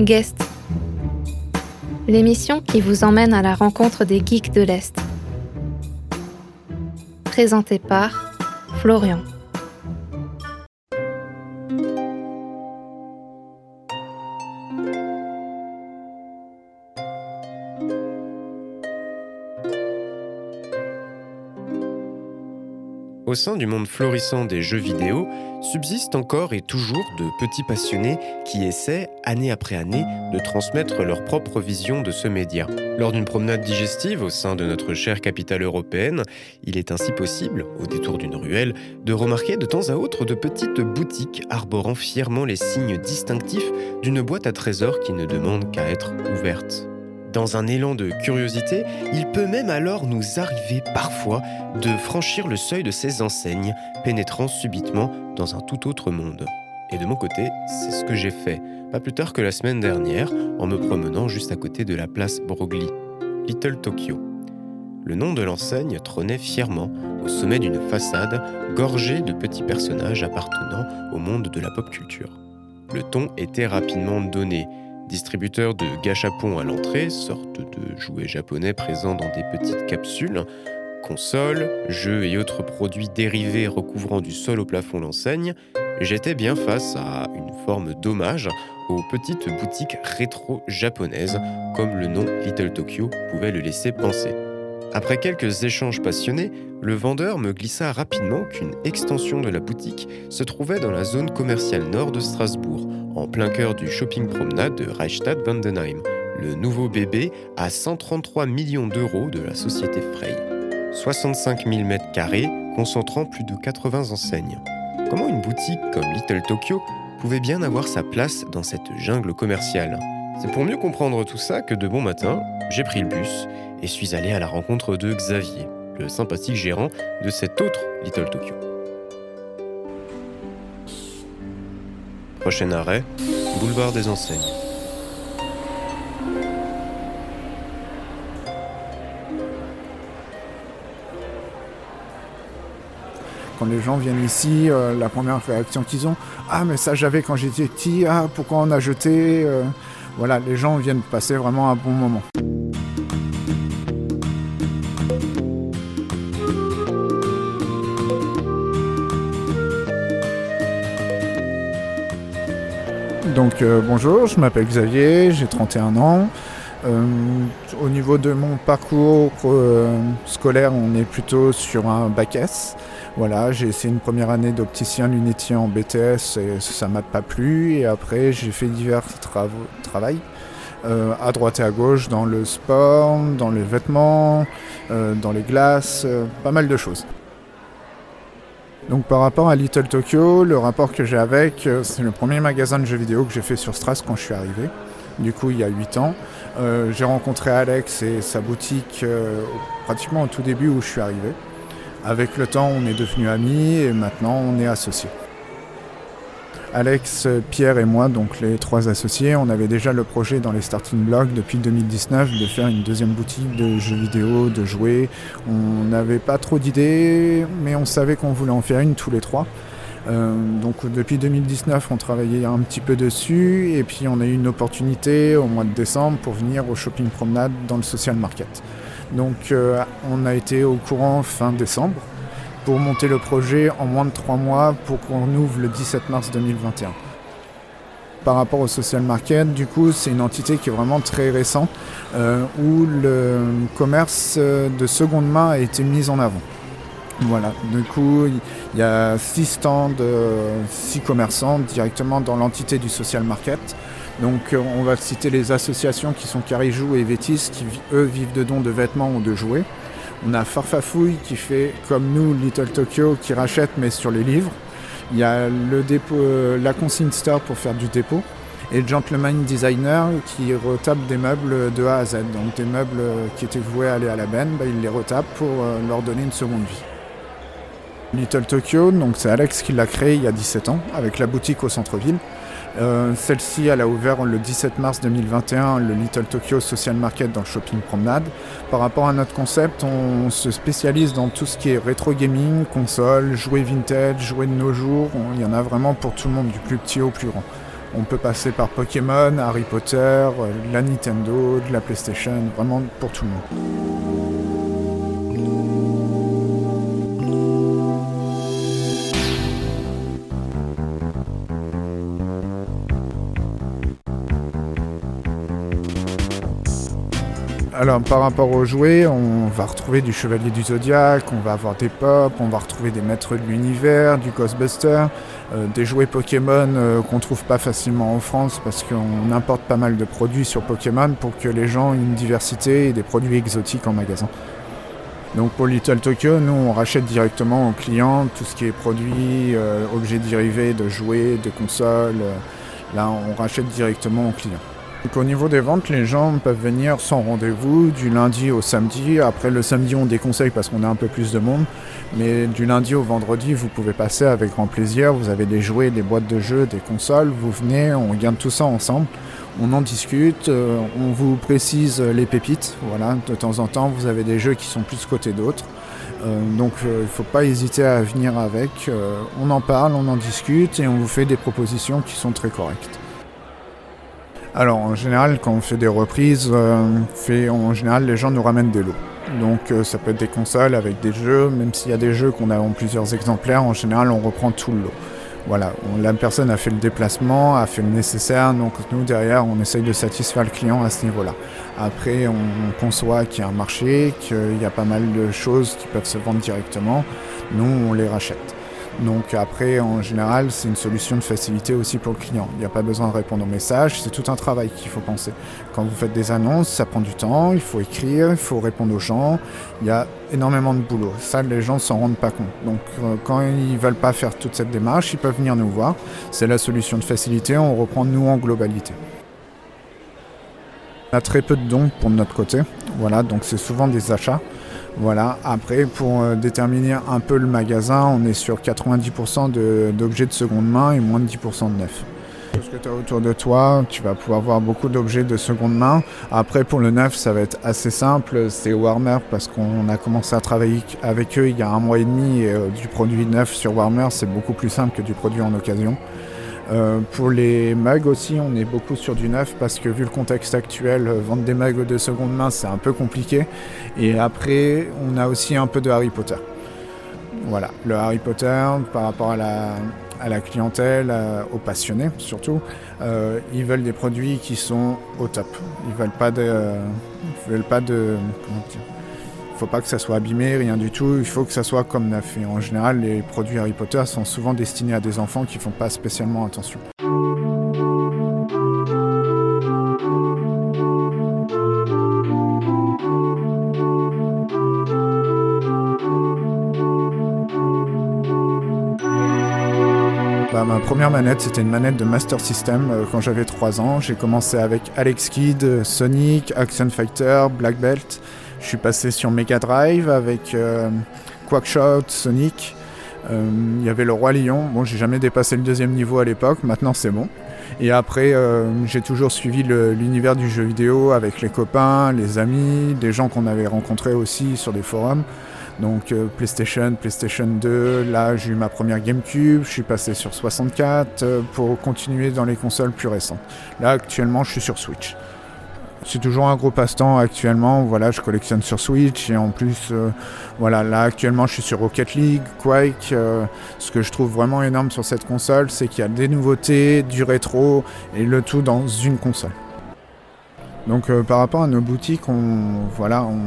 Guest. L'émission qui vous emmène à la rencontre des geeks de l'Est. Présentée par Florian. Au sein du monde florissant des jeux vidéo, subsistent encore et toujours de petits passionnés qui essaient, année après année, de transmettre leur propre vision de ce média. Lors d'une promenade digestive au sein de notre chère capitale européenne, il est ainsi possible, au détour d'une ruelle, de remarquer de temps à autre de petites boutiques arborant fièrement les signes distinctifs d'une boîte à trésors qui ne demande qu'à être ouverte. Dans un élan de curiosité, il peut même alors nous arriver parfois de franchir le seuil de ces enseignes, pénétrant subitement dans un tout autre monde. Et de mon côté, c'est ce que j'ai fait, pas plus tard que la semaine dernière, en me promenant juste à côté de la place Broglie, Little Tokyo. Le nom de l'enseigne trônait fièrement au sommet d'une façade gorgée de petits personnages appartenant au monde de la pop culture. Le ton était rapidement donné, distributeur de gachapon à l'entrée, sorte de jouets japonais présents dans des petites capsules, consoles, jeux et autres produits dérivés recouvrant du sol au plafond l'enseigne, j'étais bien face à une forme d'hommage aux petites boutiques rétro japonaises, comme le nom Little Tokyo pouvait le laisser penser. Après quelques échanges passionnés, le vendeur me glissa rapidement qu'une extension de la boutique se trouvait dans la zone commerciale nord de Strasbourg, en plein cœur du shopping promenade de Reichstadt-Vandenheim, le nouveau bébé à 133 millions d'euros de la société Frey. 65 000 m2 concentrant plus de 80 enseignes. Comment une boutique comme Little Tokyo pouvait bien avoir sa place dans cette jungle commerciale? C'est pour mieux comprendre tout ça que de bon matin, j'ai pris le bus et suis allé à la rencontre de Xavier, le sympathique gérant de cet autre Little Tokyo. Prochain arrêt, boulevard des enseignes. Quand les gens viennent ici, euh, la première réaction qu'ils ont, ah mais ça j'avais quand j'étais petit, ah pourquoi on a jeté euh, Voilà, les gens viennent passer vraiment un bon moment. Donc euh, bonjour, je m'appelle Xavier, j'ai 31 ans. Euh, au niveau de mon parcours euh, scolaire, on est plutôt sur un bac S. Voilà, j'ai essayé une première année d'opticien lunetier en BTS et ça m'a pas plu. Et après, j'ai fait divers travaux, travail à droite et à gauche dans le sport, dans les vêtements, dans les glaces, pas mal de choses. Donc par rapport à Little Tokyo, le rapport que j'ai avec, euh, c'est le premier magasin de jeux vidéo que j'ai fait sur Stras quand je suis arrivé. Du coup, il y a 8 ans. Euh, j'ai rencontré Alex et sa boutique euh, pratiquement au tout début où je suis arrivé. Avec le temps, on est devenus amis et maintenant on est associés. Alex, Pierre et moi, donc les trois associés, on avait déjà le projet dans les starting blocks depuis 2019 de faire une deuxième boutique de jeux vidéo, de jouets. On n'avait pas trop d'idées, mais on savait qu'on voulait en faire une tous les trois. Euh, donc depuis 2019, on travaillait un petit peu dessus et puis on a eu une opportunité au mois de décembre pour venir au shopping promenade dans le social market. Donc euh, on a été au courant fin décembre pour monter le projet en moins de trois mois pour qu'on ouvre le 17 mars 2021. Par rapport au social market, du coup, c'est une entité qui est vraiment très récente euh, où le commerce de seconde main a été mis en avant. Voilà, du coup, il y a six stands, six commerçants directement dans l'entité du social market. Donc, on va citer les associations qui sont Carijou et Vétis, qui eux vivent de dons de vêtements ou de jouets. On a Farfafouille qui fait comme nous Little Tokyo qui rachète mais sur les livres. Il y a le dépôt, euh, la consigne store pour faire du dépôt. Et Gentleman Designer qui retape des meubles de A à Z. Donc des meubles euh, qui étaient voués à aller à la benne, bah, il les retape pour euh, leur donner une seconde vie. Little Tokyo, donc c'est Alex qui l'a créé il y a 17 ans avec la boutique au centre-ville. Euh, celle-ci, elle a ouvert le 17 mars 2021 le Little Tokyo Social Market dans le shopping promenade. Par rapport à notre concept, on se spécialise dans tout ce qui est rétro gaming, console, jouets vintage, jouets de nos jours. Il y en a vraiment pour tout le monde, du plus petit au plus grand. On peut passer par Pokémon, Harry Potter, la Nintendo, de la PlayStation, vraiment pour tout le monde. Alors par rapport aux jouets, on va retrouver du Chevalier du Zodiaque, on va avoir des pop, on va retrouver des maîtres de l'univers, du Ghostbuster, euh, des jouets Pokémon euh, qu'on trouve pas facilement en France parce qu'on importe pas mal de produits sur Pokémon pour que les gens aient une diversité et des produits exotiques en magasin. Donc pour Little Tokyo, nous on rachète directement aux clients tout ce qui est produits, euh, objets dérivés de jouets, de consoles. là on rachète directement aux clients. Donc au niveau des ventes, les gens peuvent venir sans rendez-vous du lundi au samedi. Après le samedi, on déconseille parce qu'on a un peu plus de monde. Mais du lundi au vendredi, vous pouvez passer avec grand plaisir. Vous avez des jouets, des boîtes de jeux, des consoles. Vous venez, on garde tout ça ensemble. On en discute, euh, on vous précise les pépites. Voilà, de temps en temps, vous avez des jeux qui sont plus côté d'autres. Euh, donc euh, il ne faut pas hésiter à venir avec. on en parle, on en discute et on vous fait des propositions qui sont très correctes. Alors en général, quand on fait des reprises, euh, fait, en général les gens nous ramènent des lots. Donc euh, ça peut être des consoles avec des jeux, même s'il y a des jeux qu'on a en plusieurs exemplaires, en général on reprend tout le lot. Voilà, la personne a fait le déplacement, a fait le nécessaire, donc nous derrière on essaye de satisfaire le client à ce niveau-là. Après on conçoit qu'il y a un marché, qu'il y a pas mal de choses qui peuvent se vendre directement, nous on les rachète. Donc après, en général, c'est une solution de facilité aussi pour le client. Il n'y a pas besoin de répondre aux messages, c'est tout un travail qu'il faut penser. Quand vous faites des annonces, ça prend du temps, il faut écrire, il faut répondre aux gens, il y a énormément de boulot. Ça, les gens ne s'en rendent pas compte. Donc euh, quand ils ne veulent pas faire toute cette démarche, ils peuvent venir nous voir. C'est la solution de facilité, on reprend nous en globalité. On a très peu de dons pour notre côté, voilà, donc c'est souvent des achats. Voilà, après pour euh, déterminer un peu le magasin, on est sur 90% d'objets de, seconde main et moins de 10% de neuf. Tout ce que tu as autour de toi, tu vas pouvoir voir beaucoup d'objets de seconde main. Après pour le neuf, ça va être assez simple, c'est Warmer parce qu'on a commencé à travailler avec eux il y a un mois et demi et euh, du produit neuf sur Warmer, c'est beaucoup plus simple que du produit en occasion. Euh, pour les mags aussi, on est beaucoup sur du neuf parce que vu le contexte actuel, euh, vendre des mags de seconde main, c'est un peu compliqué. Et après, on a aussi un peu de Harry Potter. Voilà, le Harry Potter par rapport à la, clientèle, euh, aux passionnés surtout, ils veulent des produits qui sont au top. Ils veulent pas de, ils veulent pas de, il ne faut pas que ça soit abîmé, rien du tout. Il faut que ça soit comme neuf. Et en général, les produits Harry Potter sont souvent destinés à des enfants qui font pas spécialement attention. Bah, ma première manette, c'était une manette de Master System euh, quand j'avais 3 ans. J'ai commencé avec Alex Kidd, Sonic, Action Fighter, Black Belt. Je suis passé sur Mega Drive avec euh, Quackshot, Sonic. Euh, il y avait le Roi Lion. Bon, j'ai jamais dépassé le deuxième niveau à l'époque. Maintenant, c'est bon. Et après, euh, j'ai toujours suivi l'univers du jeu vidéo avec les copains, les amis, des gens qu'on avait rencontrés aussi sur des forums. Donc PlayStation, PlayStation 2, là j'ai eu ma première GameCube, je suis passé sur 64 pour continuer dans les consoles plus récentes. Là actuellement je suis sur Switch c'est toujours un gros passe-temps actuellement. Voilà, je collectionne sur Switch et en plus, euh, voilà, là actuellement, je suis sur Rocket League, Quake. Euh, ce que je trouve vraiment énorme sur cette console, c'est qu'il y a des nouveautés, du rétro et le tout dans une console. Donc euh, par rapport à nos boutiques, on, voilà, on,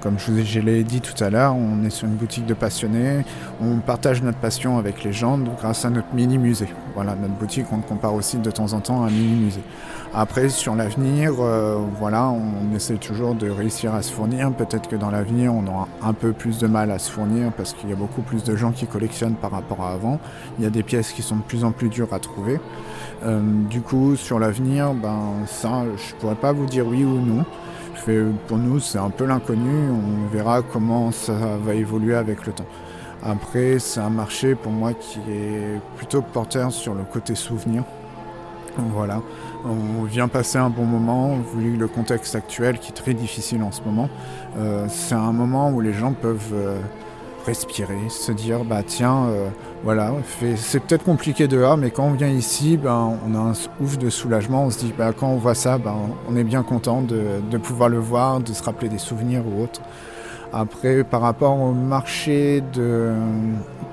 comme je l'ai dit tout à l'heure, on est sur une boutique de passionnés, on partage notre passion avec les gens grâce à notre mini-musée. Voilà, notre boutique, on compare aussi de temps en temps à un mini-musée. Après, sur l'avenir, euh, voilà, on essaie toujours de réussir à se fournir. Peut-être que dans l'avenir, on aura un peu plus de mal à se fournir parce qu'il y a beaucoup plus de gens qui collectionnent par rapport à avant. Il y a des pièces qui sont de plus en plus dures à trouver. Euh, du coup, sur l'avenir, ben, ça, je pourrais pas vous dire oui ou non. Pour nous, c'est un peu l'inconnu. On verra comment ça va évoluer avec le temps. Après, c'est un marché pour moi qui est plutôt porteur sur le côté souvenir. Voilà, on vient passer un bon moment, vu le contexte actuel qui est très difficile en ce moment. Euh, c'est un moment où les gens peuvent euh, respirer, se dire bah tiens, euh, voilà, c'est peut-être compliqué dehors, mais quand on vient ici, ben, on a un ouf de soulagement. On se dit bah quand on voit ça, ben, on est bien content de, pouvoir le voir, de se rappeler des souvenirs ou autres. Après, par rapport au marché de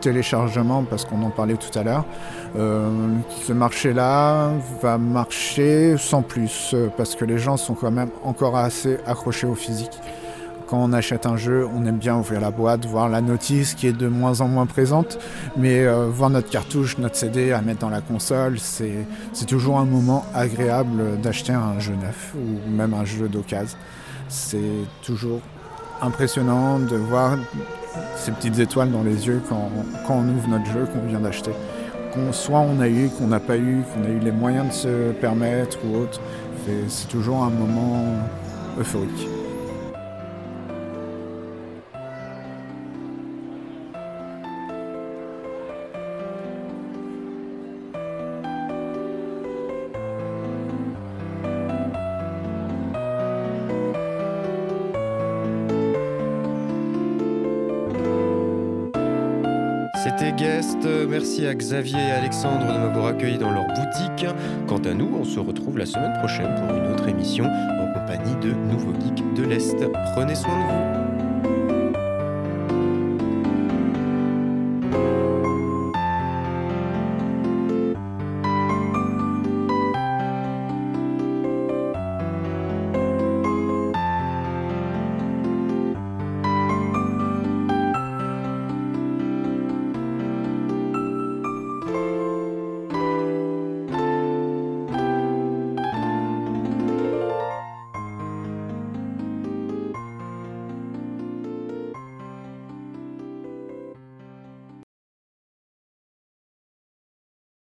téléchargement, parce qu'on en parlait tout à l'heure, euh, ce marché-là va marcher sans plus, parce que les gens sont quand même encore assez accrochés au physique. Quand on achète un jeu, on aime bien ouvrir la boîte, voir la notice qui est de moins en moins présente, mais euh, voir notre cartouche, notre CD à mettre dans la console, c'est toujours un moment agréable d'acheter un jeu neuf ou même un jeu d'occasion. C'est toujours impressionnant de voir ces petites étoiles dans les yeux quand, on ouvre notre jeu qu'on vient d'acheter. Qu'on, soit on a eu, qu'on n'a pas eu, qu'on a eu les moyens de se permettre ou autre, c'est toujours un moment euphorique. Merci à Xavier et Alexandre de m'avoir accueilli dans leur boutique. Quant à nous, on se retrouve la semaine prochaine pour une autre émission en compagnie de Nouveaux Geeks de l'Est. Prenez soin de vous.